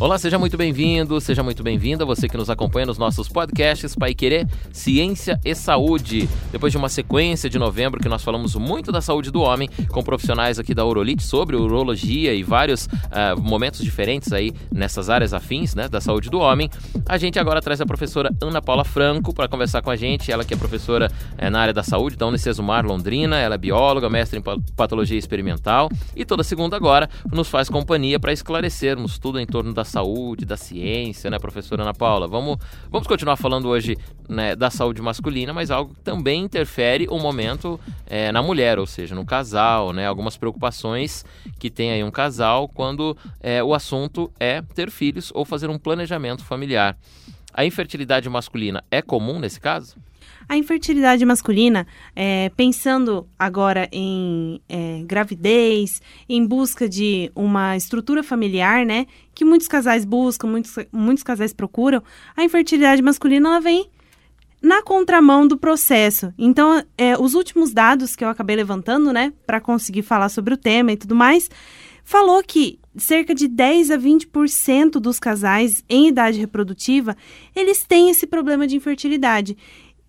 Olá, seja muito bem-vindo, seja muito bem-vinda, você que nos acompanha nos nossos podcasts Pai Querer, Ciência e Saúde. Depois de uma sequência de novembro que nós falamos muito da saúde do homem, com profissionais aqui da Urolite sobre urologia e vários uh, momentos diferentes aí nessas áreas afins né, da saúde do homem, a gente agora traz a professora Ana Paula Franco para conversar com a gente, ela que é professora uh, na área da saúde da Unicesumar Londrina, ela é bióloga, mestre em patologia experimental e toda segunda agora nos faz companhia para esclarecermos tudo em torno da saúde, da ciência, né, professora Ana Paula? Vamos, vamos continuar falando hoje né, da saúde masculina, mas algo que também interfere o momento é, na mulher, ou seja, no casal, né? Algumas preocupações que tem aí um casal quando é, o assunto é ter filhos ou fazer um planejamento familiar. A infertilidade masculina é comum nesse caso? A infertilidade masculina, é, pensando agora em é, gravidez, em busca de uma estrutura familiar, né? Que muitos casais buscam, muitos, muitos casais procuram, a infertilidade masculina ela vem na contramão do processo. Então, é, os últimos dados que eu acabei levantando, né, para conseguir falar sobre o tema e tudo mais, falou que cerca de 10 a 20% dos casais em idade reprodutiva, eles têm esse problema de infertilidade.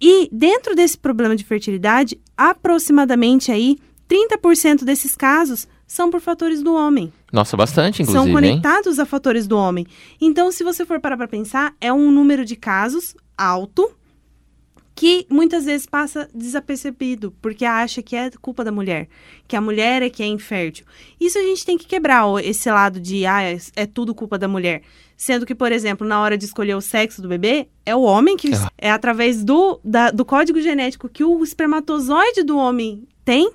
E dentro desse problema de fertilidade, aproximadamente aí 30% desses casos são por fatores do homem. Nossa, bastante, inclusive. São conectados hein? a fatores do homem. Então, se você for parar para pensar, é um número de casos alto que muitas vezes passa desapercebido, porque acha que é culpa da mulher, que a mulher é que é infértil. Isso a gente tem que quebrar esse lado de ah, é, é tudo culpa da mulher. Sendo que, por exemplo, na hora de escolher o sexo do bebê, é o homem que é, é através do, da, do código genético que o espermatozoide do homem tem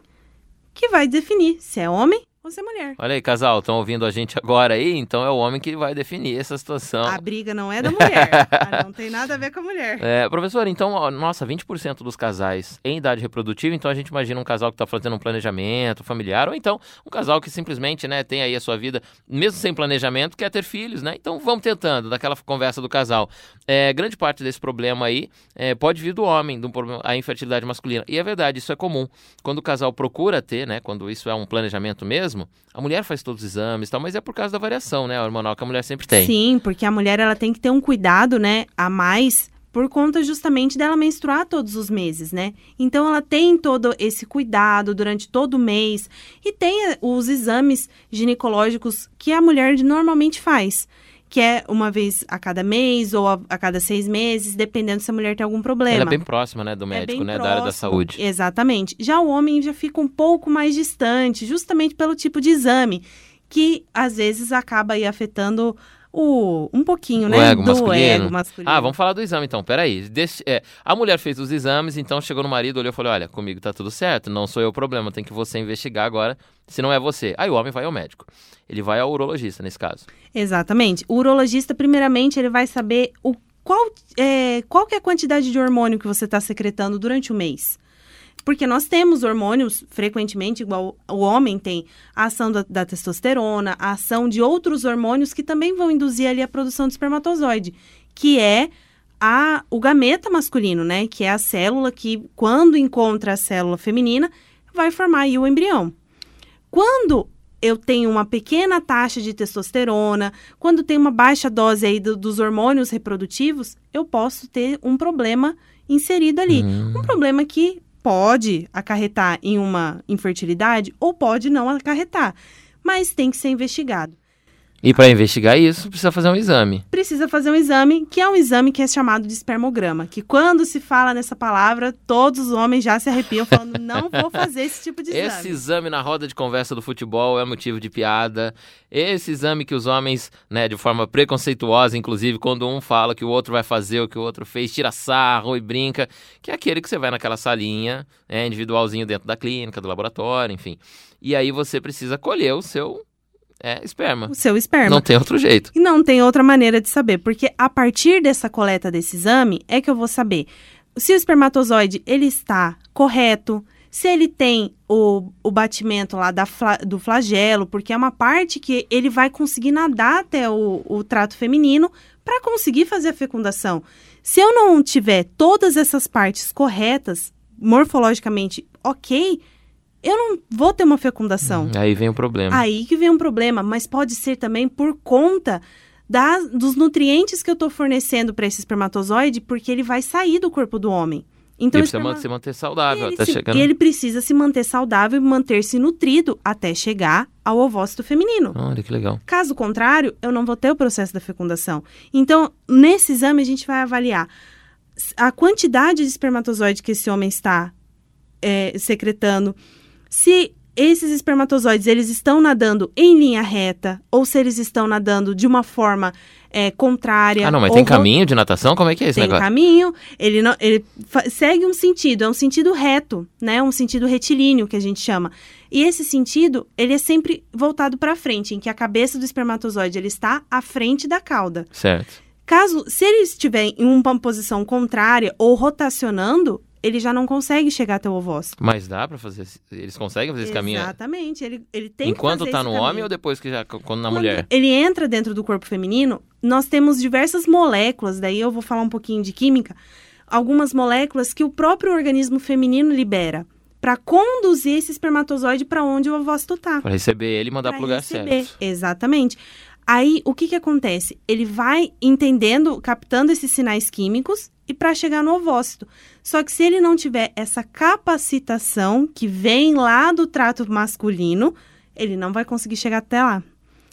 que vai definir se é homem você é mulher. Olha aí, casal, estão ouvindo a gente agora aí? Então é o homem que vai definir essa situação. A briga não é da mulher. Não tem nada a ver com a mulher. É, professor, então, nossa, 20% dos casais em idade reprodutiva, então a gente imagina um casal que está fazendo um planejamento familiar, ou então um casal que simplesmente, né, tem aí a sua vida, mesmo sem planejamento, quer ter filhos, né? Então vamos tentando, daquela conversa do casal. É, grande parte desse problema aí é, pode vir do homem, do problema, a infertilidade masculina. E é verdade, isso é comum. Quando o casal procura ter, né, quando isso é um planejamento mesmo, mesmo, a mulher faz todos os exames, tal, mas é por causa da variação, né, hormonal que a mulher sempre tem. Sim, porque a mulher ela tem que ter um cuidado, né, a mais por conta justamente dela menstruar todos os meses, né? Então ela tem todo esse cuidado durante todo o mês e tem eh, os exames ginecológicos que a mulher normalmente faz que é uma vez a cada mês ou a, a, cada seis meses, dependendo se a mulher tem algum problema. Ela é bem próxima, né, do é médico, é né, próximo, da área da saúde. Exatamente. Já o homem já fica um pouco mais distante, justamente pelo tipo de exame, que às vezes acaba aí afetando o, um pouquinho, o né? Ego do masculino. ego masculino. Ah, vamos falar do exame então. Peraí. Deixe, é, a mulher fez os exames, então chegou no marido, olhou e falou: Olha, comigo tá tudo certo, não sou eu o problema, tem que você investigar agora se não é você. Aí o homem vai ao médico. Ele vai ao urologista nesse caso. Exatamente. O urologista, primeiramente, ele vai saber o qual, é, qual que é a quantidade de hormônio que você está secretando durante o mês. Porque nós temos hormônios, frequentemente, igual o homem tem, a ação da, da, testosterona, a ação de outros hormônios que também vão induzir ali a produção de espermatozoide, que é a, o gameta masculino, né? Que é a célula que, quando encontra a célula feminina, vai formar aí o embrião. Quando eu tenho uma pequena taxa de testosterona, quando tem uma baixa dose aí do, dos hormônios reprodutivos, eu posso ter um problema inserido ali. Hum. Um problema que pode acarretar em uma infertilidade ou pode não acarretar, mas tem que ser investigado. E para investigar isso, precisa fazer um exame. Precisa fazer um exame, que é um exame que é chamado de espermograma. Que quando se fala nessa palavra, todos os homens já se arrepiam falando: não vou fazer esse tipo de exame. Esse exame na roda de conversa do futebol é motivo de piada. Esse exame que os homens, né, de forma preconceituosa, inclusive, quando um fala que o outro vai fazer o que o outro fez, tira sarro e brinca, que é aquele que você vai naquela salinha, né, individualzinho dentro da clínica, do laboratório, enfim. E aí você precisa colher o seu é esperma. O seu esperma. Não tem outro jeito. E não tem outra maneira de saber, porque a partir dessa coleta desse exame é que eu vou saber se o espermatozoide ele está correto, se ele tem o, o batimento lá da do flagelo, porque é uma parte que ele vai conseguir nadar até o, o trato feminino para conseguir fazer a fecundação. Se eu não tiver todas essas partes corretas, morfologicamente ok, eu não vou ter uma fecundação. Aí vem o problema. Aí que vem um problema, mas pode ser também por conta da, dos nutrientes que eu estou fornecendo para esse espermatozoide, porque ele vai sair do corpo do homem. Então, ele precisa esperma- se manter saudável ele até se- chegando. E ele precisa se manter saudável e manter-se nutrido até chegar ao ovócito feminino. Olha que legal. Caso contrário, eu não vou ter o processo da fecundação. Então, nesse exame, a gente vai avaliar a quantidade de espermatozoide que esse homem está é, secretando, se esses espermatozoides eles estão nadando em linha reta ou se eles estão nadando de uma forma é, contrária. Ah, não, mas tem caminho de natação? Como é que é esse tem negócio? caminho, ele, não, ele segue um sentido, é um sentido reto, né? Um sentido retilíneo que a gente chama. E esse sentido, ele é sempre voltado para frente, em que a cabeça do espermatozoide ele está à frente da cauda. Certo. Caso, se ele estiver em uma posição contrária ou rotacionando, ele já não consegue chegar até o ovócito. Mas dá pra fazer. Eles conseguem fazer esse caminho? Exatamente, ele, ele tem Enquanto que fazer tá no caminho. homem ou depois que já. Quando na Quando mulher? Ele entra dentro do corpo feminino, nós temos diversas moléculas, daí eu vou falar um pouquinho de química, algumas moléculas que o próprio organismo feminino libera para conduzir esse espermatozoide para onde o ovócito está. Pra receber ele e mandar Pra pro lugar receber. certo. Exatamente. Aí, o que que acontece? Ele vai entendendo, captando esses sinais químicos e para chegar no ovócito. Só que se ele não tiver essa capacitação que vem lá do trato masculino, ele não vai conseguir chegar até lá.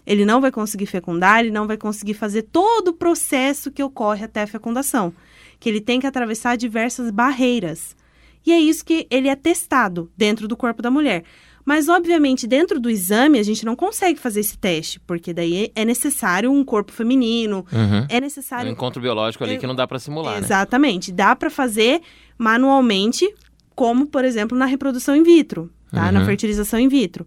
Ele não vai conseguir fecundar, ele não vai conseguir fazer todo o processo que ocorre até a fecundação. Que ele tem que atravessar diversas barreiras. E é isso que ele é testado dentro do corpo da mulher. Mas, obviamente, dentro do exame, a gente não consegue fazer esse teste, porque daí é necessário um corpo feminino, Uhum. é É um necessário. encontro biológico ali É- que não dá pra simular, né? Exatamente. Dá para fazer manualmente, como, por exemplo, na reprodução in vitro, tá? Na Uhum. fertilização in vitro.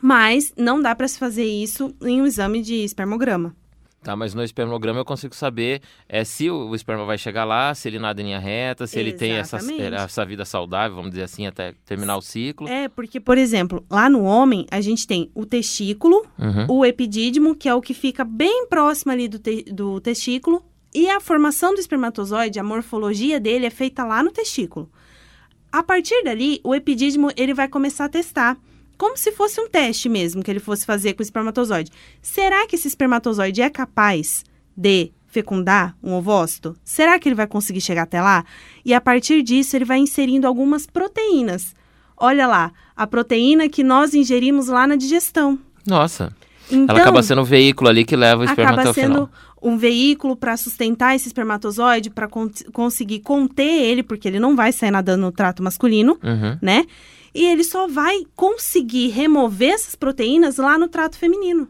Mas não dá para se fazer isso em um exame de espermograma. Tá, mas no espermograma eu consigo saber é, se o, esperma vai chegar lá, se ele nada em linha reta, se ele tem essa, Exatamente. essa vida saudável, vamos dizer assim, até terminar o ciclo. É, porque, por exemplo, lá no homem, a gente tem o testículo, Uhum. o epidídimo, que é o que fica bem próximo ali do, te- do testículo, e a formação do espermatozoide, a morfologia dele é feita lá no testículo. A partir dali, o epidídimo ele vai começar a testar, como se fosse um teste mesmo que ele fosse fazer com o espermatozoide. Será que esse espermatozoide é capaz de fecundar um ovócito? Será que ele vai conseguir chegar até lá? E a partir disso, ele vai inserindo algumas proteínas. Olha lá, a proteína que nós ingerimos lá na digestão. Nossa, Então, ela acaba sendo o veículo ali que leva o esperma até acaba o sendo final. um veículo para sustentar esse espermatozoide, para conseguir conter ele, porque ele não vai sair nadando no trato masculino, Uhum. né? E ele só vai conseguir remover essas proteínas lá no trato feminino.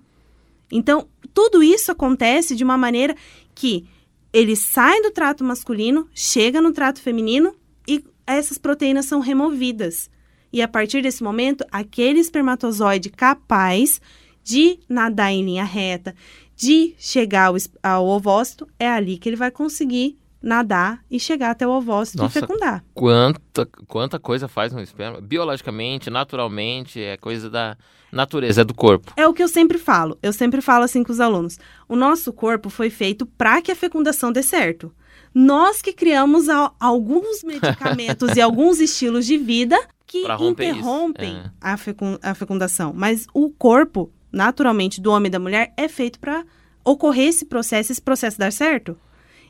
Então, tudo isso acontece de uma maneira que ele sai do trato masculino, chega no trato feminino e essas proteínas são removidas. E a partir desse momento, aquele espermatozoide capaz de nadar em linha reta, de chegar ao, ao ovócito, é ali que ele vai conseguir nadar e chegar até o ovócito Nossa. e fecundar. Quanta, quanta coisa faz no esperma? Biologicamente, naturalmente, é coisa da natureza, é do corpo. É o que eu sempre falo. Eu sempre falo assim com os alunos. O nosso corpo foi feito para que a fecundação dê certo. Nós que criamos a- alguns medicamentos e alguns estilos de vida que interrompem é. a, fecun- a fecundação. Mas o corpo, naturalmente, do homem e da mulher, é feito para ocorrer esse processo, esse processo dar certo.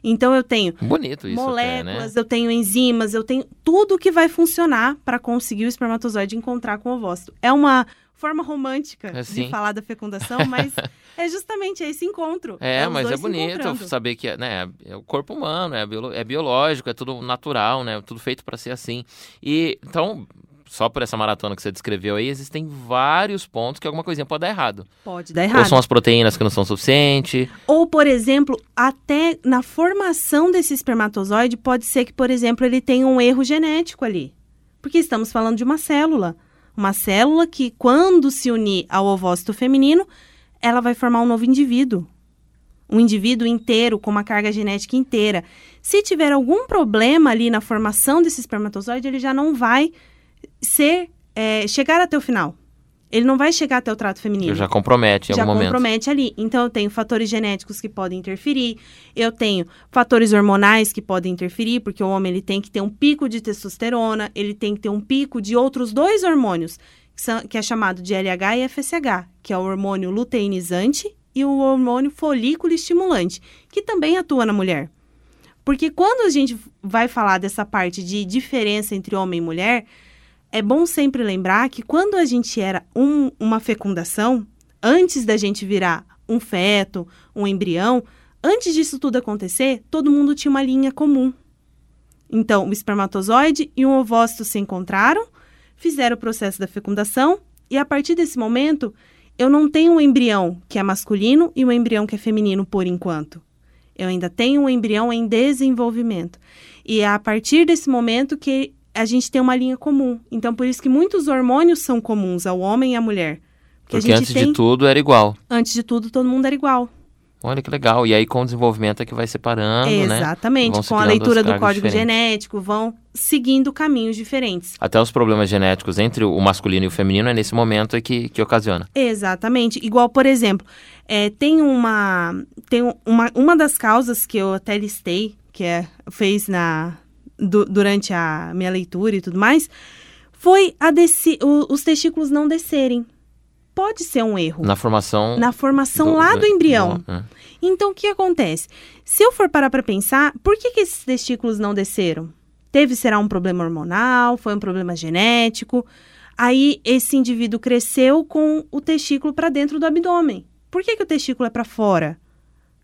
Então eu tenho Bonito isso até, né? moléculas, eu tenho enzimas, eu tenho tudo que vai funcionar para conseguir o espermatozoide encontrar com o ovócito. É uma forma romântica É, sim. de falar da fecundação, mas é justamente esse encontro. É, os mas é bonito saber que né, é o corpo humano, é, biolo- é biológico, é tudo natural, né? Tudo feito para ser assim. E então, só por essa maratona que você descreveu aí, existem vários pontos que alguma coisinha pode dar errado. Pode dar Ou errado. são as proteínas que não são suficientes. Ou, por exemplo, até na formação desse espermatozoide, pode ser que, por exemplo, ele tenha um erro genético ali. Porque estamos falando de uma célula. Uma célula que, quando se unir ao ovócito feminino, ela vai formar um novo indivíduo. Um indivíduo inteiro, com uma carga genética inteira. Se tiver algum problema ali na formação desse espermatozoide, ele já não vai ser, é, chegar até o final. Ele não vai chegar até o trato feminino. Já compromete em já algum momento. compromete ali. Então, eu tenho fatores genéticos que podem interferir, eu tenho fatores hormonais que podem interferir, porque o homem ele tem que ter um pico de testosterona, ele tem que ter um pico de outros dois hormônios, que, são, que é chamado de LH e FSH, que é o hormônio luteinizante e o hormônio folículo estimulante, que também atua na mulher. Porque quando a gente vai falar dessa parte de diferença entre homem e mulher, é bom sempre lembrar que quando a gente era um, uma fecundação, antes da gente virar um feto, um embrião, antes disso tudo acontecer, todo mundo tinha uma linha comum. Então, o espermatozoide e um ovócito se encontraram, fizeram o processo da fecundação, e a partir desse momento, eu não tenho um embrião que é masculino e um embrião que é feminino por enquanto. Eu ainda tenho um embrião em desenvolvimento. E é a partir desse momento que a gente tem uma linha comum. Então, por isso que muitos hormônios são comuns ao homem e à mulher. Porque, Porque antes tem... de tudo era igual. Antes de tudo, todo mundo era igual. Olha que legal. E aí, com o desenvolvimento, é que vai separando, Exatamente. né? Exatamente. Com a leitura do código diferentes. genético, vão seguindo caminhos diferentes. Até os problemas genéticos entre o masculino e o feminino é nesse momento que, que ocasiona. Exatamente. Igual, por exemplo, é, tem uma. Tem uma, uma das causas que eu até listei, que é, fez na, du, durante a minha leitura e tudo mais, foi a desci, o, os testículos não descerem pode ser um erro. Na formação. Na formação do, lá do embrião. Do, é. Então, o que acontece? Se eu for parar para pensar, por que, que esses testículos não desceram? Teve, será um problema hormonal? Foi um problema genético? Aí, esse indivíduo cresceu com o testículo para dentro do abdômen. Por que, que o testículo é para fora?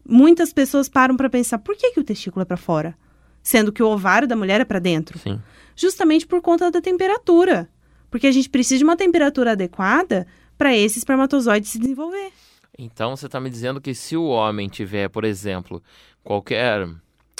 Muitas pessoas param para pensar, por que, que o testículo é para fora? Sendo que o ovário da mulher é para dentro. Sim. Justamente por conta da temperatura. Porque a gente precisa de uma temperatura adequada para esse espermatozoide se desenvolver. Então você está me dizendo que se o homem tiver, por exemplo, qualquer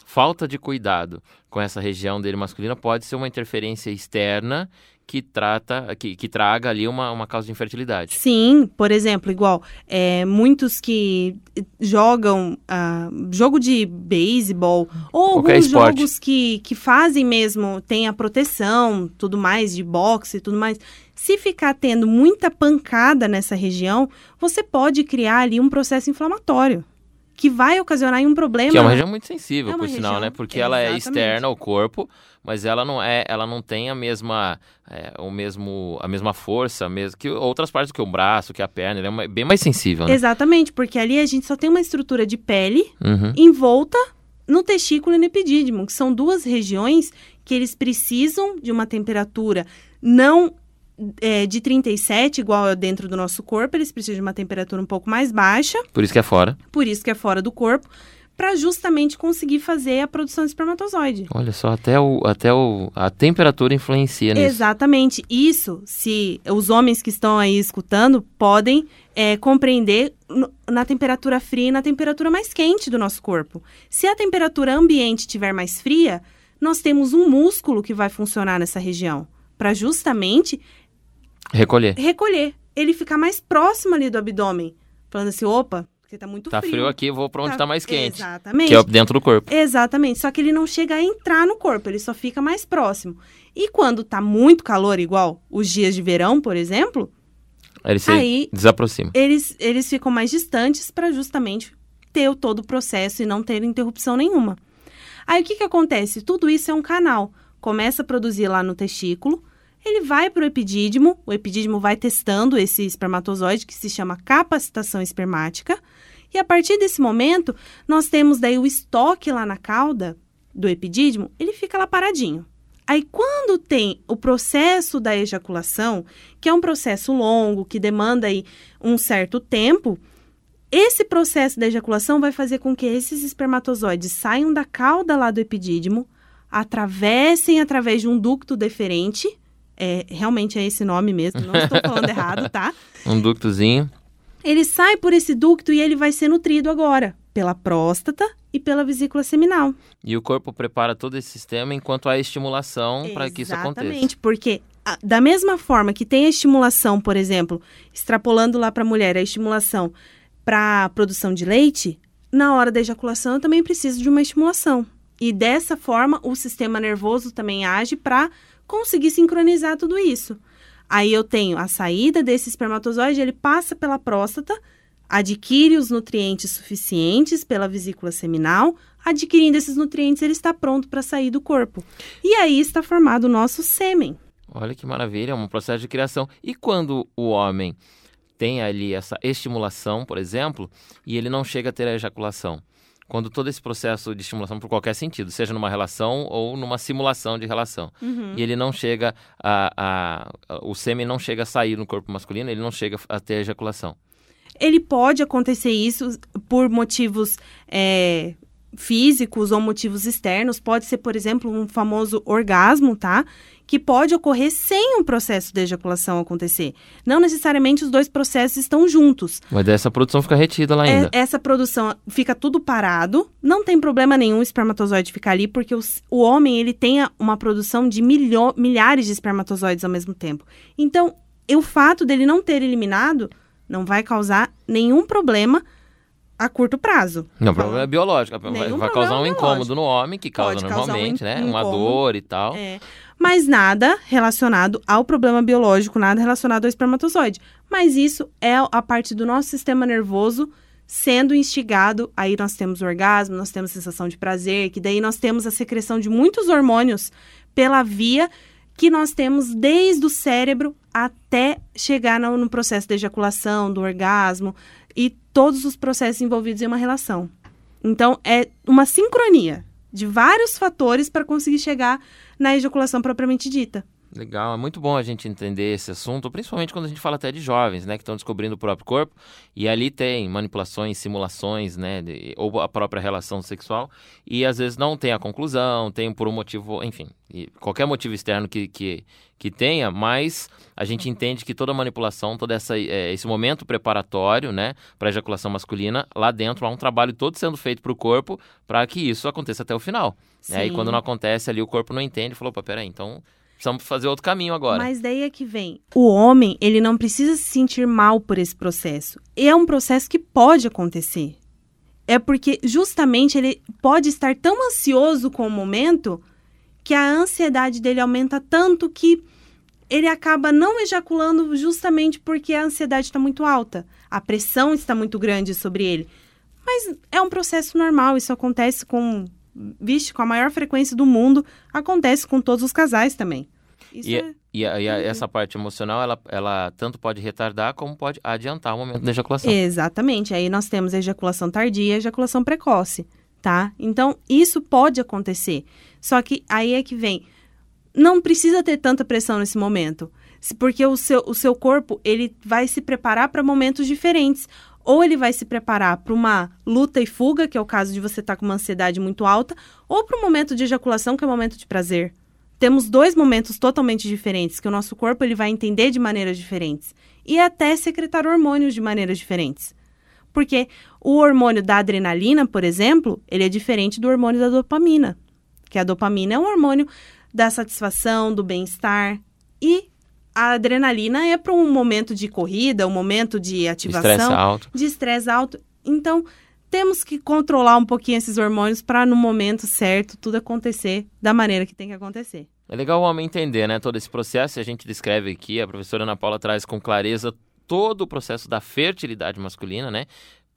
falta de cuidado com essa região dele masculina, pode ser uma interferência externa que trata, que, que traga ali uma, uma causa de infertilidade. Sim, por exemplo, igual é, muitos que jogam uh, jogo de beisebol ou Qualquer alguns esporte. jogos que, que fazem mesmo, tem a proteção, tudo mais, de boxe e tudo mais. Se ficar tendo muita pancada nessa região, você pode criar ali um processo inflamatório que vai ocasionar um problema. Que é uma região muito sensível, é por região, sinal, né? Porque ela é externa ao corpo, mas ela não é, ela não tem a mesma, é, o mesmo, a mesma força, mesmo que outras partes que o braço, que a perna, ela é bem mais sensível. Né? Exatamente, porque ali a gente só tem uma estrutura de pele uhum. envolta no testículo e no epidídimo, que são duas regiões que eles precisam de uma temperatura não é, de 37, igual é dentro do nosso corpo, eles precisam de uma temperatura um pouco mais baixa. Por isso que é fora. Por isso que é fora do corpo, para justamente conseguir fazer a produção de espermatozoide. Olha só, até, o, até o, a temperatura influencia nisso. Exatamente. Isso, se os homens que estão aí escutando podem é, compreender na temperatura fria e na temperatura mais quente do nosso corpo. Se a temperatura ambiente estiver mais fria, nós temos um músculo que vai funcionar nessa região para justamente Recolher. Recolher. Ele ficar mais próximo ali do abdômen. Falando assim, opa, porque tá muito tá frio. Tá frio aqui, vou pra onde tá, tá mais quente. Exatamente. Que é dentro do corpo. Exatamente. Só que ele não chega a entrar no corpo, ele só fica mais próximo. E quando tá muito calor, igual os dias de verão, por exemplo, ele se aí desaproxima. Eles, eles ficam mais distantes para justamente ter todo o processo e não ter interrupção nenhuma. Aí o que, que acontece? Tudo isso é um canal. Começa a produzir lá no testículo, ele vai para o epidídimo, o epidídimo vai testando esse espermatozoide que se chama capacitação espermática, e a partir desse momento, nós temos daí o estoque lá na cauda do epidídimo, ele fica lá paradinho. Aí, quando tem o processo da ejaculação, que é um processo longo, que demanda aí um certo tempo, esse processo da ejaculação vai fazer com que esses espermatozoides saiam da cauda lá do epidídimo, atravessem através de um ducto deferente, é, realmente é esse nome mesmo, não estou falando errado, tá? Um ductozinho. Ele sai por esse ducto e ele vai ser nutrido agora pela próstata e pela vesícula seminal. E o corpo prepara todo esse sistema enquanto há estimulação para que isso aconteça. Exatamente, porque a, da mesma forma que tem a estimulação, por exemplo, extrapolando lá para a mulher, a estimulação para a produção de leite, na hora da ejaculação eu também preciso de uma estimulação. E dessa forma o sistema nervoso também age para conseguir sincronizar tudo isso. Aí eu tenho a saída desse espermatozoide, ele passa pela próstata, adquire os nutrientes suficientes pela vesícula seminal, adquirindo esses nutrientes, ele está pronto para sair do corpo. E aí está formado o nosso sêmen. Olha que maravilha, é um processo de criação. E quando o homem tem ali essa estimulação, por exemplo, e ele não chega a ter a ejaculação? Quando todo esse processo de estimulação, por qualquer sentido, seja numa relação ou numa simulação de relação, Uhum. e ele não chega a, a, a- O sêmen não chega a sair no corpo masculino, ele não chega a ter a ejaculação. Ele pode acontecer isso por motivos é, físicos ou motivos externos. Pode ser, por exemplo, um famoso orgasmo, tá? Que pode ocorrer sem um processo de ejaculação acontecer. Não necessariamente os dois processos estão juntos. Mas dessa produção fica retida lá ainda. É- essa produção fica tudo parado, não tem problema nenhum o espermatozoide ficar ali, porque os- o homem ele tem uma produção de milho- milhares de espermatozoides ao mesmo tempo. Então, o fato dele não ter eliminado não vai causar nenhum problema a curto prazo. Não, o problema é biológico. Vai, Nenhum vai problema causar um biológico. incômodo no homem, que causa Pode um normalmente, in- né? Uma incômodo. dor e tal. É, mas nada relacionado ao problema biológico, nada relacionado ao espermatozoide. Mas isso é a parte do nosso sistema nervoso sendo instigado. Aí nós temos o orgasmo, nós temos sensação de prazer, que daí nós temos a secreção de muitos hormônios pela via que nós temos desde o cérebro até chegar no, no processo de ejaculação, do orgasmo e todos os processos envolvidos em uma relação. Então, é uma sincronia de vários fatores para conseguir chegar na ejaculação propriamente dita. Legal, é muito bom a gente entender esse assunto, principalmente quando a gente fala até de jovens, né, que estão descobrindo o próprio corpo, e ali tem manipulações, simulações, né, de- ou a própria relação sexual, e às vezes não tem a conclusão, tem por um motivo, enfim, e qualquer motivo externo que, que, que tenha, mas a gente entende que toda manipulação, todo essa, é, esse momento preparatório, né, para ejaculação masculina, lá dentro há um trabalho todo sendo feito para o corpo para que isso aconteça até o final. né, E quando não acontece ali, o corpo não entende, falou, opa, peraí, então precisamos fazer outro caminho agora. Mas daí é que vem. O homem, ele não precisa se sentir mal por esse processo. E é um processo que pode acontecer. É porque justamente ele pode estar tão ansioso com o momento que a ansiedade dele aumenta tanto que ele acaba não ejaculando justamente porque a ansiedade está muito alta. A pressão está muito grande sobre ele. Mas é um processo normal, isso acontece com, vixe, com a maior frequência do mundo, acontece com todos os casais também. Isso E, é... e, a- e a- essa parte emocional, ela, ela tanto pode retardar como pode adiantar o momento da ejaculação. Exatamente. Aí nós temos a ejaculação tardia e a ejaculação precoce, tá? Então, isso pode acontecer. Só que aí é que vem. Não precisa ter tanta pressão nesse momento. se- Porque o seu, o seu corpo, ele vai se preparar para momentos diferentes. Ou ele vai se preparar para uma luta e fuga, que é o caso de você estar com uma ansiedade muito alta, ou para um momento de ejaculação, que é o momento de prazer. Temos dois momentos totalmente diferentes, que o nosso corpo ele vai entender de maneiras diferentes. E até secretar hormônios de maneiras diferentes. Porque o hormônio da adrenalina, por exemplo, ele é diferente do hormônio da dopamina. Que a dopamina é um hormônio da satisfação, do bem-estar. E a adrenalina é para um momento de corrida, um momento de ativação Estresse alto. de estresse alto. Então, temos que controlar um pouquinho esses hormônios para no momento certo tudo acontecer da maneira que tem que acontecer. É legal o homem entender, né, todo esse processo. E a gente descreve aqui, a professora Ana Paula traz com clareza todo o processo da fertilidade masculina, né?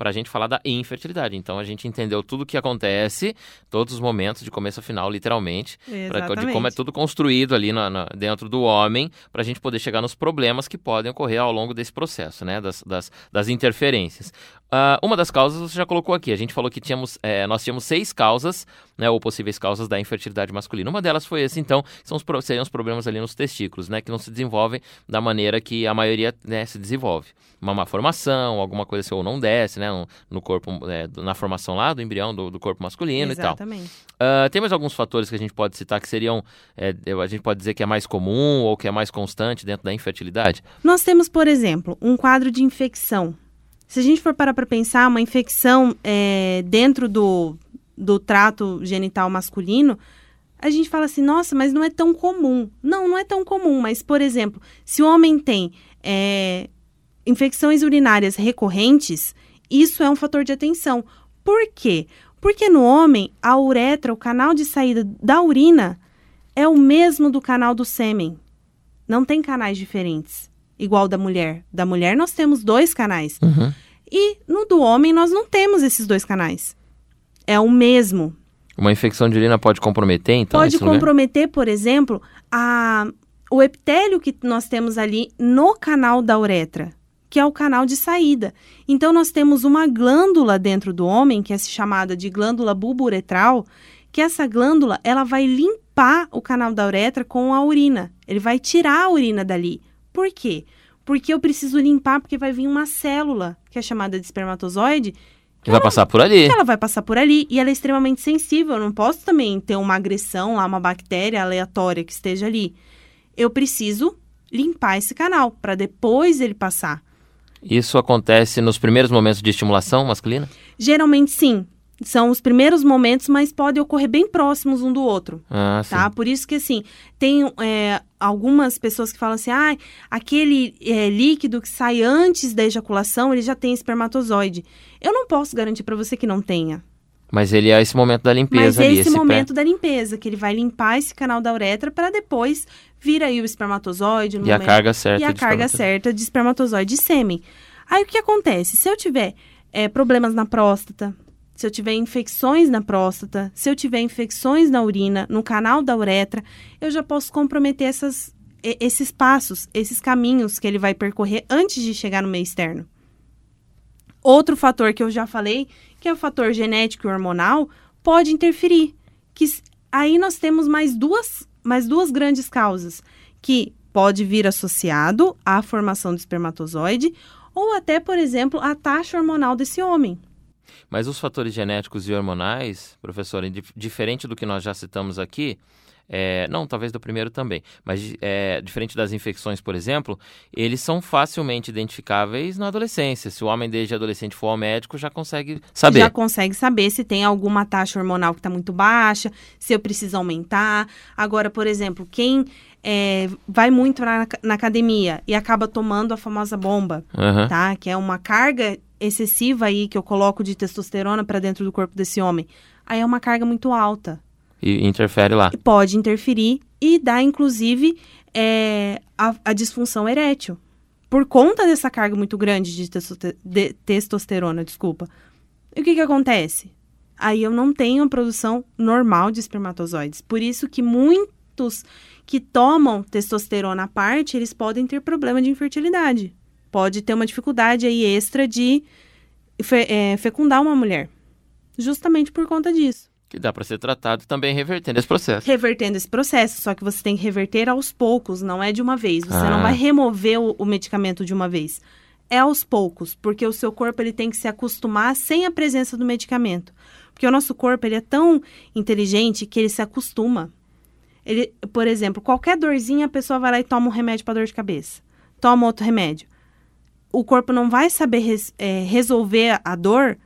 Para a gente falar da infertilidade. Então a gente entendeu tudo o que acontece, todos os momentos, de começo a final, literalmente. pra- de como é tudo construído ali na- na- dentro do homem, para a gente poder chegar nos problemas que podem ocorrer ao longo desse processo, né? Das, das, das interferências. Ah, uma das causas você já colocou aqui. A gente falou que tínhamos, eh, nós tínhamos seis causas, né? Ou possíveis causas da infertilidade masculina. Uma delas foi esse, então, que são os, seriam os problemas ali nos testículos, né? Que não se desenvolvem da maneira que a maioria né, se desenvolve. Uma má formação, alguma coisa assim, ou não desce, né? No, no corpo, do- na formação lá do embrião do, do corpo masculino e tal. Exatamente. Ah, tem mais alguns fatores que a gente pode citar que seriam, é, a gente pode dizer que é mais comum ou que é mais constante dentro da infertilidade? Nós temos, por exemplo, um quadro de infecção. Se a gente for parar para pensar, uma infecção é, dentro do, do trato genital masculino, a gente fala assim, nossa, mas não é tão comum. Não, não é tão comum, mas, por exemplo, se o homem tem é, infecções urinárias recorrentes, isso é um fator de atenção. Por quê? Porque no homem, a uretra, o canal de saída da urina, é o mesmo do canal do sêmen. Não tem canais diferentes, igual da mulher. Da mulher nós temos dois canais. Uhum. E no do homem nós não temos esses dois canais. É o mesmo. Uma infecção de urina pode comprometer, então? Pode esse lugar? comprometer, por exemplo, a, o epitélio que nós temos ali no canal da uretra, que é o canal de saída. Então, nós temos uma glândula dentro do homem, que é chamada de glândula bulbouretral, que essa glândula ela vai limpar o canal da uretra com a urina. Ele vai tirar a urina dali. Por quê? Porque eu preciso limpar, porque vai vir uma célula, que é chamada de espermatozoide, Que vai passar por ali. ela vai passar por ali e ela é extremamente sensível. Eu não posso também ter uma agressão lá, uma bactéria aleatória que esteja ali. Eu preciso limpar esse canal para depois ele passar. Isso acontece nos primeiros momentos de estimulação masculina? Geralmente sim. São os primeiros momentos, mas podem ocorrer bem próximos um do outro, Ah, sim. tá? Por isso que, assim, tem é, algumas pessoas que falam assim, ah, aquele é, líquido que sai antes da ejaculação, ele já tem espermatozoide. Eu não posso garantir para você que não tenha. Mas ele é esse momento da Mas limpeza é ali. esse pré- momento da limpeza, que ele vai limpar esse canal da uretra para depois vir aí o espermatozoide. E a momento- carga certa E a de carga certa de espermatozoide e sêmen. Aí o que acontece? Se eu tiver é, problemas na próstata, se eu tiver infecções na próstata, se eu tiver infecções na urina, no canal da uretra, eu já posso comprometer essas, esses passos, esses caminhos que ele vai percorrer antes de chegar no meio externo. Outro fator que eu já falei, que é o fator genético e hormonal, pode interferir. Que aí nós temos mais duas, mais duas grandes causas, que pode vir associado à formação do espermatozoide ou até, por exemplo, a taxa hormonal desse homem. Mas os fatores genéticos e hormonais, professor, dif- diferente do que nós já citamos aqui, é, não, talvez do primeiro também, mas é, diferente das infecções, por exemplo, eles são facilmente identificáveis na adolescência. Se o homem desde adolescente for ao médico, já consegue saber. Já consegue saber se tem alguma taxa hormonal que está muito baixa, se eu preciso aumentar. Agora, por exemplo, quem é, vai muito na, na academia e acaba tomando a famosa bomba, Aham. tá? Que é uma carga excessiva aí que eu coloco de testosterona para dentro do corpo desse homem. Aí é uma carga muito alta. E interfere lá. E pode interferir e dar, inclusive, é, a, a disfunção erétil. Por conta dessa carga muito grande de, de testosterona, desculpa. E o que, que acontece? Aí eu não tenho a produção normal de espermatozoides. Por isso que muitos que tomam testosterona à parte, eles podem ter problema de infertilidade. Pode ter uma dificuldade aí extra de fe- é, fecundar uma mulher. Justamente por conta disso Que dá para ser tratado também revertendo esse processo. revertendo esse processo, só que você tem que reverter aos poucos, não é de uma vez. Você Ah. não vai remover o, o medicamento de uma vez. É aos poucos, porque o seu corpo ele tem que se acostumar sem a presença do medicamento. Porque o nosso corpo ele é tão inteligente que ele se acostuma. Ele, por exemplo, qualquer dorzinha a pessoa vai lá e toma um remédio para dor de cabeça. Toma outro remédio. O corpo não vai saber res- é, resolver a dor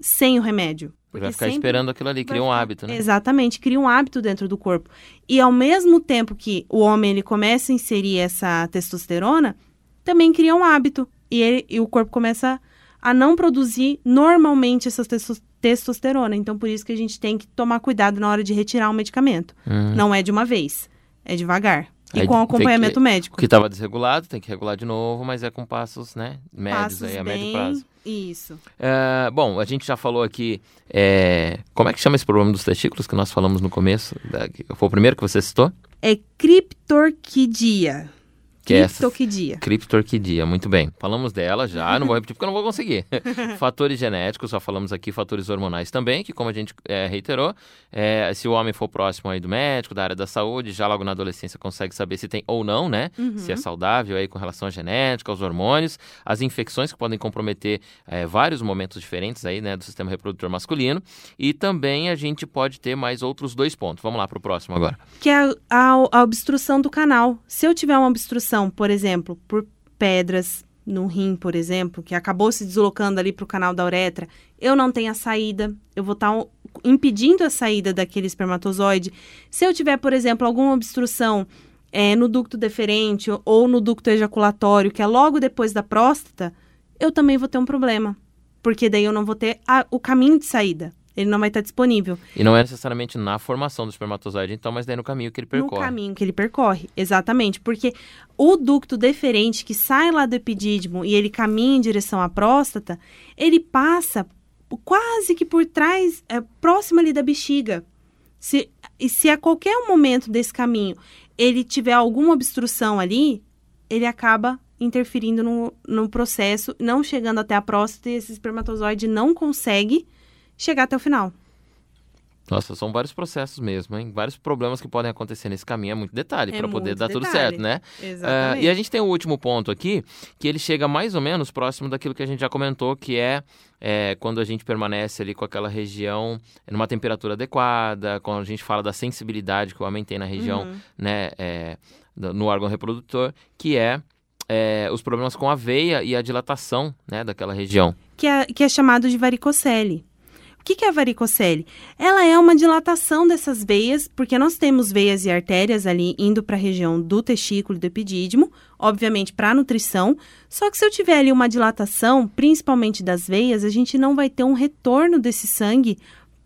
sem o remédio. Vai porque ficar sempre- esperando aquilo ali, cria vai um ficar- hábito, né? Exatamente, cria um hábito dentro do corpo. E ao mesmo tempo que o homem ele começa a inserir essa testosterona, também cria um hábito. E, ele- e o corpo começa a não produzir normalmente essa testo- testosterona. Então, por isso que a gente tem que tomar cuidado na hora de retirar o medicamento. Hum. Não é de uma vez, é devagar. E Aí com acompanhamento que- médico. Que estava desregulado tem que regular de novo, mas é com passos, né? Médios Passos aí, a bem... médio prazo. Isso. É, bom, a gente já falou aqui. é, como é que chama esse problema dos testículos que nós falamos no começo? Da- foi o primeiro que você citou? É criptorquidia. Que é essa- Criptoquidia. Criptorquidia, muito bem. Falamos dela já, não vou repetir porque eu não vou conseguir. fatores genéticos, só falamos aqui, fatores hormonais também, que como a gente é, reiterou, é, se o homem for próximo aí do médico, da área da saúde, já logo na adolescência consegue saber se tem ou não, né? Se é saudável aí com relação à genética, aos hormônios, as infecções que podem comprometer é, vários momentos diferentes aí, né, do sistema reprodutor masculino. E também a gente pode ter mais outros dois pontos. Vamos lá para o próximo agora. que é a, a- a obstrução do canal. Se eu tiver uma obstrução, por exemplo, por pedras no rim, por exemplo, que acabou se deslocando ali para o canal da uretra, eu não tenho a saída, eu vou estar impedindo a saída daquele espermatozoide. Se eu tiver, por exemplo, alguma obstrução é, no ducto deferente ou no ducto ejaculatório, que é logo depois da próstata, eu também vou ter um problema. Porque daí eu não vou ter a- o caminho de saída. Ele não vai estar disponível. E não é necessariamente na formação do espermatozoide, então, mas daí no caminho que ele percorre. No caminho que ele percorre, exatamente. Porque o ducto deferente que sai lá do epidídimo e ele caminha em direção à próstata, ele passa quase que por trás, é, próximo ali da bexiga. Se, e se a qualquer momento desse caminho ele tiver alguma obstrução ali, ele acaba interferindo no, no processo, não chegando até a próstata e esse espermatozoide não consegue chegar até o final. Nossa, são vários processos mesmo, hein? Vários problemas que podem acontecer nesse caminho. É muito detalhe É para poder dar tudo detalhe. certo, né? Exatamente. Ah, e a gente tem o último ponto aqui, que ele chega mais ou menos próximo daquilo que a gente já comentou, que é, é, quando a gente permanece ali com aquela região numa temperatura adequada, quando a gente fala da sensibilidade que o homem tem na região, Uhum. né, é, no órgão reprodutor, que é, é, os problemas com a veia e a dilatação, né, daquela região. que é, que é chamado de varicocele. O que, que é a varicocele? Ela é uma dilatação dessas veias, porque nós temos veias e artérias ali indo para a região do testículo e do epidídimo, obviamente para a nutrição. Só que se eu tiver ali uma dilatação, principalmente das veias, a gente não vai ter um retorno desse sangue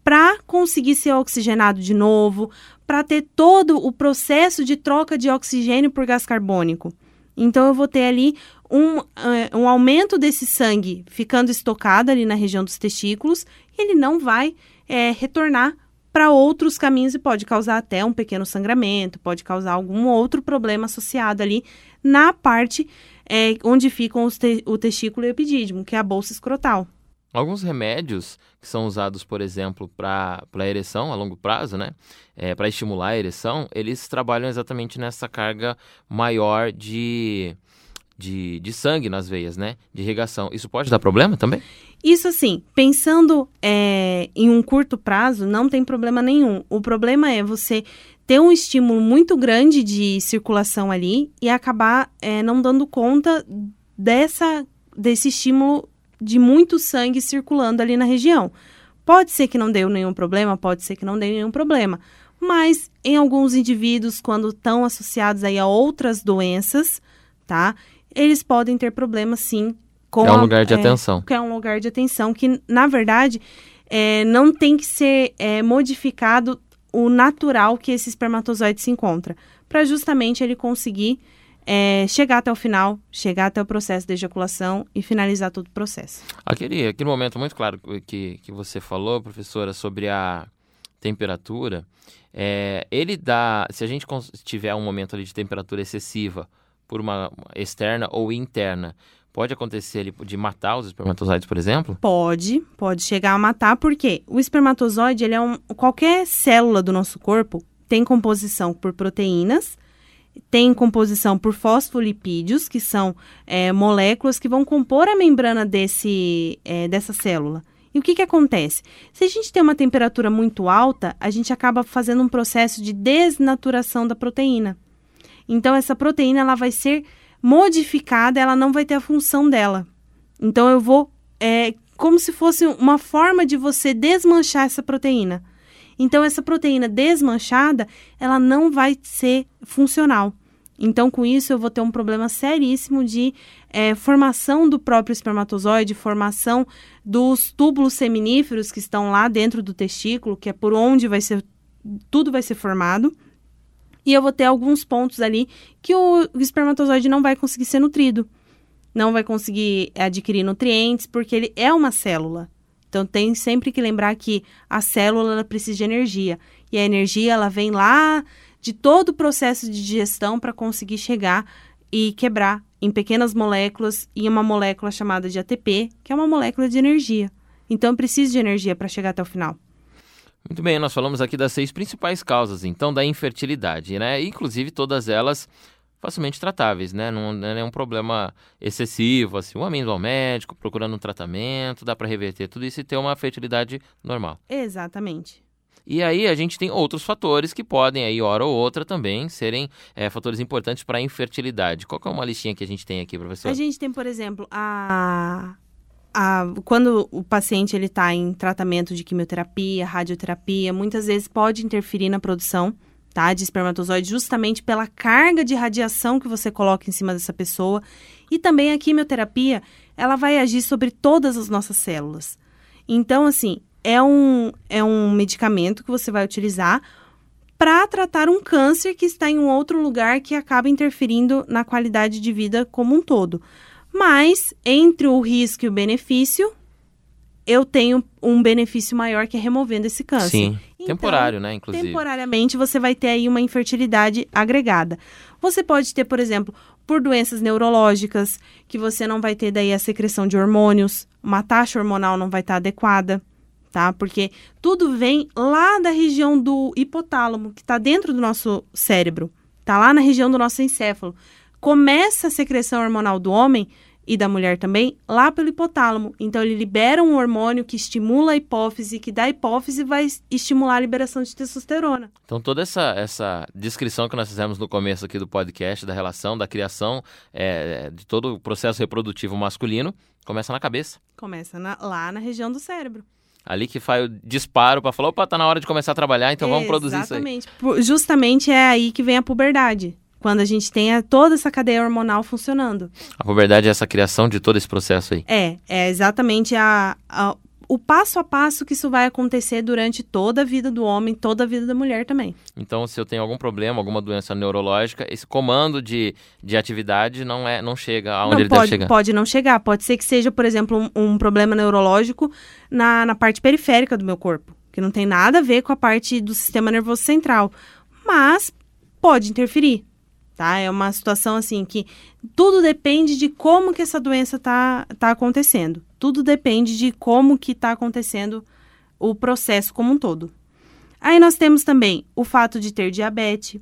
para conseguir ser oxigenado de novo, para ter todo o processo de troca de oxigênio por gás carbônico. Então eu vou ter ali um, eh, um aumento desse sangue ficando estocado ali na região dos testículos, ele não vai eh, retornar para outros caminhos e pode causar até um pequeno sangramento, pode causar algum outro problema associado ali na parte eh, onde ficam te- o testículo e o epidídimo, que é a bolsa escrotal. Alguns remédios que são usados, por exemplo, para a ereção a longo prazo, né? para estimular a ereção, eles trabalham exatamente nessa carga maior de, de, de sangue nas veias, né? De irrigação. Isso pode dar problema também? Isso assim, pensando é, em um curto prazo, não tem problema nenhum. O problema é você ter um estímulo muito grande de circulação ali e acabar é, não dando conta dessa, desse estímulo de muito sangue circulando ali na região. Pode ser que não deu nenhum problema, pode ser que não dê nenhum problema. Mas em alguns indivíduos, quando estão associados aí a outras doenças, tá? Eles podem ter problemas sim com é um a- lugar de é, atenção. que é um lugar de atenção que, na verdade, é, não tem que ser é, modificado o natural que esse espermatozoide se encontra, para justamente ele conseguir é, chegar até o final, chegar até o processo de ejaculação e finalizar todo o processo. Aquele, aquele momento muito claro que, que você falou, professora, sobre a temperatura, é, ele dá, se a gente tiver um momento ali de temperatura excessiva por uma externa ou interna, pode acontecer de matar os espermatozoides, por exemplo? Pode, pode chegar a matar, porque o espermatozoide, ele é um. Qualquer célula do nosso corpo tem composição por proteínas, tem composição por fosfolipídios, que são é, moléculas que vão compor a membrana desse, é, dessa célula. E o que, que acontece? Se a gente tem uma temperatura muito alta, a gente acaba fazendo um processo de desnaturação da proteína. Então, essa proteína ela vai ser modificada, ela não vai ter a função dela. Então, eu vou. É como se fosse uma forma de você desmanchar essa proteína. Então, essa proteína desmanchada, ela não vai ser funcional. Então, com isso, eu vou ter um problema seríssimo de é, formação do próprio espermatozoide, formação dos túbulos seminíferos que estão lá dentro do testículo, que é por onde vai ser tudo vai ser formado. E eu vou ter alguns pontos ali que o espermatozoide não vai conseguir ser nutrido. Não vai conseguir adquirir nutrientes, porque ele é uma célula. Então tem sempre que lembrar que a célula precisa de energia. E a energia ela vem lá de todo o processo de digestão para conseguir chegar e quebrar em pequenas moléculas em uma molécula chamada de ATP, que é uma molécula de energia. Então eu preciso de energia para chegar até o final. Muito bem, nós falamos aqui das seis principais causas, então, da infertilidade, né? Inclusive todas elas facilmente tratáveis, né? Não, não é nenhum problema excessivo, assim. O homem indo ao médico, procurando um tratamento, dá para reverter tudo isso e ter uma fertilidade normal. Exatamente. E aí a gente tem outros fatores que podem aí, hora ou outra, também serem é, fatores importantes para a infertilidade. Qual é uma listinha que a gente tem aqui, professor? A gente tem, por exemplo, a, a quando o paciente ele está em tratamento de quimioterapia, radioterapia, muitas vezes pode interferir na produção tá, de espermatozoide justamente pela carga de radiação que você coloca em cima dessa pessoa. E também a quimioterapia, ela vai agir sobre todas as nossas células. Então, assim, é um, é um medicamento que você vai utilizar para tratar um câncer que está em um outro lugar que acaba interferindo na qualidade de vida como um todo. Mas, entre o risco e o benefício, eu tenho um benefício maior que é removendo esse câncer. Sim, Então, temporário, né, inclusive. Temporariamente você vai ter aí uma infertilidade agregada. Você pode ter, por exemplo, por doenças neurológicas, que você não vai ter daí a secreção de hormônios, uma taxa hormonal não vai estar adequada, tá? Porque tudo vem lá da região do hipotálamo, que está dentro do nosso cérebro, tá lá na região do nosso encéfalo. Começa a secreção hormonal do homem e da mulher também lá pelo hipotálamo. Então ele libera um hormônio que estimula a hipófise, que da hipófise vai estimular a liberação de testosterona. Então toda essa, essa descrição que nós fizemos no começo aqui do podcast, da relação, da criação, é, de todo o processo reprodutivo masculino, começa na cabeça. Começa na- lá na região do cérebro. Ali que faz o disparo para falar, opa, tá na hora de começar a trabalhar, então vamos produzir isso aí. Exatamente. Justamente é aí que vem a puberdade. Quando a gente tem a- toda essa cadeia hormonal funcionando. A puberdade é essa criação de todo esse processo aí. É, é exatamente a, a- o passo a passo que isso vai acontecer durante toda a vida do homem, toda a vida da mulher também. Então, se eu tenho algum problema, alguma doença neurológica, esse comando de, de atividade não é não chega aonde não ele pode, deve chegar. pode não chegar. Pode ser que seja, por exemplo, um, um problema neurológico na, na parte periférica do meu corpo, que não tem nada a ver com a parte do sistema nervoso central, mas pode interferir. Tá? É uma situação assim que tudo depende de como que essa doença tá, tá acontecendo. Tudo depende de como que tá acontecendo o processo como um todo. Aí nós temos também o fato de ter diabetes,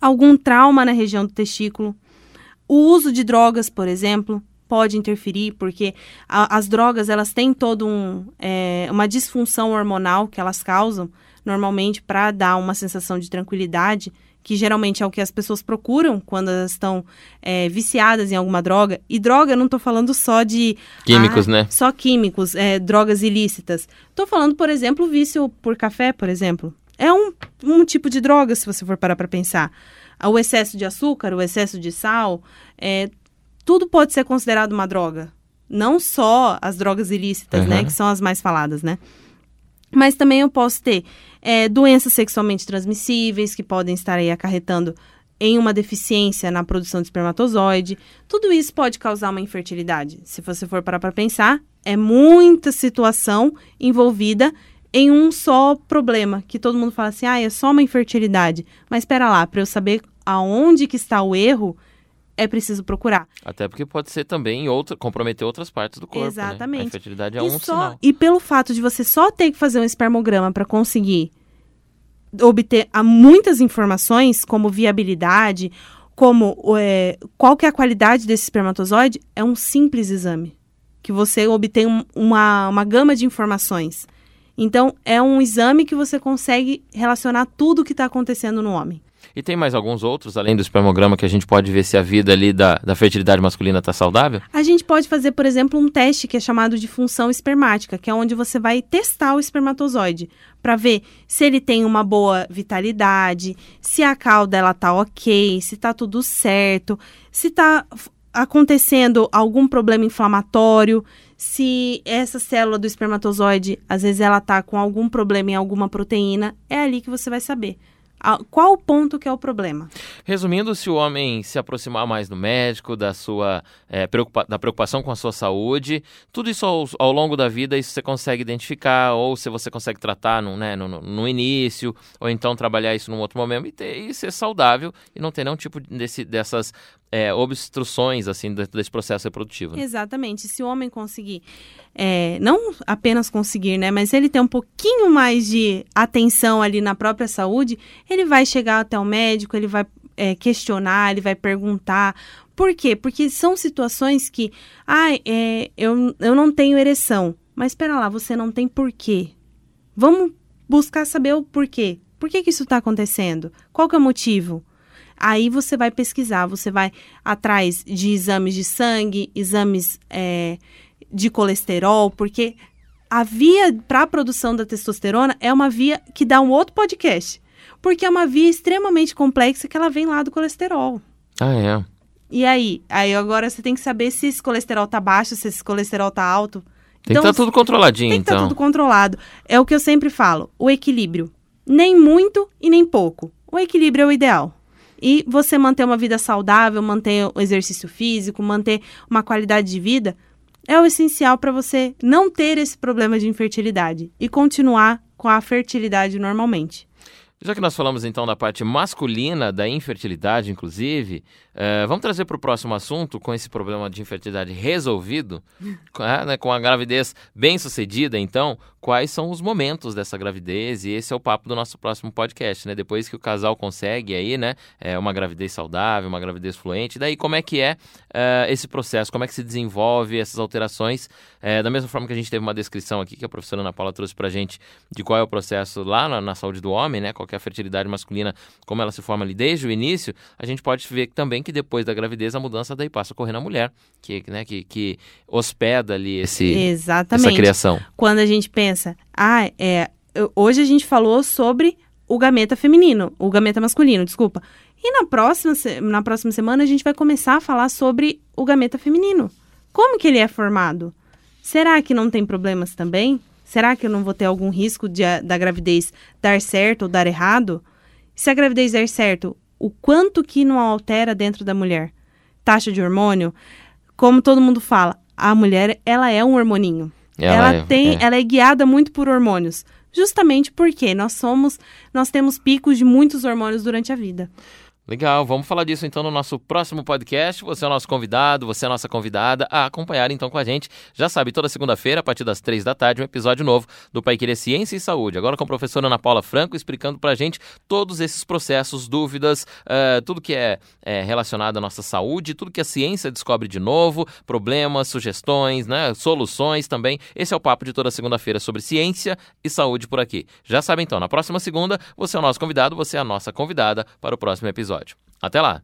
algum trauma na região do testículo, o uso de drogas, por exemplo, pode interferir, porque a- as drogas elas têm todo um, é, uma disfunção hormonal que elas causam, normalmente para dar uma sensação de tranquilidade, que geralmente é o que as pessoas procuram quando elas estão é, viciadas em alguma droga. E droga, eu não estou falando só de Químicos, ah, né? Só químicos, é, drogas ilícitas. Estou falando, por exemplo, vício por café, por exemplo. É um, um tipo de droga, se você for parar para pensar. Ah, O excesso de açúcar, o excesso de sal, é, tudo pode ser considerado uma droga. Não só as drogas ilícitas, né? Uhum. Que são as mais faladas, né? Mas também eu posso ter é, doenças sexualmente transmissíveis que podem estar aí acarretando em uma deficiência na produção de espermatozoide. Tudo isso pode causar uma infertilidade. Se você for parar para pensar, é muita situação envolvida em um só problema, que todo mundo fala assim, ah, é só uma infertilidade. Mas espera lá, para eu saber aonde que está o erro, é preciso procurar. Até porque pode ser também outra, comprometer outras partes do corpo. Né? Exatamente. A infertilidade é e, um só- sinal. e pelo fato de você só ter que fazer um espermograma para conseguir obter muitas informações, como viabilidade, como é, qual que é a qualidade desse espermatozoide, é um simples exame. Que você obtém um- uma, uma gama de informações. Então, é um exame que você consegue relacionar tudo o que está acontecendo no homem. E tem mais alguns outros, além do espermograma, que a gente pode ver se a vida ali da, da fertilidade masculina está saudável? A gente pode fazer, por exemplo, um teste que é chamado de função espermática, que é onde você vai testar o espermatozoide para ver se ele tem uma boa vitalidade, se a cauda ela tá ok, se tá tudo certo, se tá f- acontecendo algum problema inflamatório, se essa célula do espermatozoide, às vezes ela tá com algum problema em alguma proteína, é ali que você vai saber. Qual o ponto que é o problema? Resumindo, se o homem se aproximar mais do médico, da sua eh, preocupa- da preocupação com a sua saúde, tudo isso ao, ao longo da vida, isso você consegue identificar, ou se você consegue tratar no, né, no- no início, ou então trabalhar isso num outro momento e, ter, e ser saudável e não ter nenhum tipo desse, dessas eh, obstruções assim desse processo reprodutivo. né? Exatamente. Se o homem conseguir, é, não apenas conseguir, né? Mas ele ter um pouquinho mais de atenção ali na própria saúde, ele vai chegar até o médico, ele vai é, questionar, ele vai perguntar. Por quê? Porque são situações que, é, eu, eu não tenho ereção. Mas espera lá, você não tem por quê? Vamos buscar saber o porquê. Por que, que isso está acontecendo? Qual que é o motivo? Aí você vai pesquisar, você vai atrás de exames de sangue, exames é, de colesterol, porque a via para a produção da testosterona é uma via que dá um outro podcast. Porque é uma via extremamente complexa que ela vem lá do colesterol. Ah, é. E aí? Aí agora você tem que saber se esse colesterol tá baixo, se esse colesterol tá alto. Tem que estar tá tudo controladinho, tem que tá então. tudo controlado. É o que eu sempre falo, o equilíbrio. Nem muito e nem pouco. O equilíbrio é o ideal. E você manter uma vida saudável, manter o exercício físico, manter uma qualidade de vida, é o essencial para você não ter esse problema de infertilidade e continuar com a fertilidade normalmente. Já que nós falamos então da parte masculina da infertilidade, inclusive, uh, vamos trazer para o próximo assunto, com esse problema de infertilidade resolvido, uh, né, com a gravidez bem sucedida, então, quais são os momentos dessa gravidez? E esse é o papo do nosso próximo podcast, né? Depois que o casal consegue aí, né, é, uma gravidez saudável, uma gravidez fluente, daí como é que é uh, esse processo, como é que se desenvolve essas alterações? da mesma forma que a gente teve uma descrição aqui que a professora Ana Paula trouxe para a gente de qual é o processo lá na, na saúde do homem, né? Qual é a fertilidade masculina, como ela se forma ali desde o início, a gente pode ver também que depois da gravidez a mudança daí passa a ocorrer na mulher, que, né, que, que hospeda ali esse, Exatamente. essa criação. Quando a gente pensa, ah, é, hoje a gente falou sobre o gameta feminino, o gameta masculino, desculpa. E na próxima, na próxima semana a gente vai começar a falar sobre o gameta feminino. Como que ele é formado? Será que não tem problemas também? Será que eu não vou ter algum risco de, da gravidez dar certo ou dar errado? Se a gravidez der certo, o quanto que não altera dentro da mulher? Taxa de hormônio? Como todo mundo fala, a mulher ela é um hormoninho. Ela, ela é, tem, é. ela é guiada muito por hormônios, justamente porque nós somos, nós temos picos de muitos hormônios durante a vida. Legal, vamos falar disso então no nosso próximo podcast. Você é o nosso convidado, você é a nossa convidada a acompanhar então com a gente. Já sabe, toda segunda-feira, a partir das três da tarde, um episódio novo do Pai Querer Ciência e Saúde. Agora com a professora Ana Paula Franco explicando pra gente todos esses processos, dúvidas, uh, tudo que é, é, relacionado à nossa saúde, tudo que a ciência descobre de novo, problemas, sugestões, né, soluções também. Esse é o papo de toda segunda-feira sobre ciência e saúde por aqui. Já sabe então, na próxima segunda, você é o nosso convidado, você é a nossa convidada para o próximo episódio episódio. Até lá!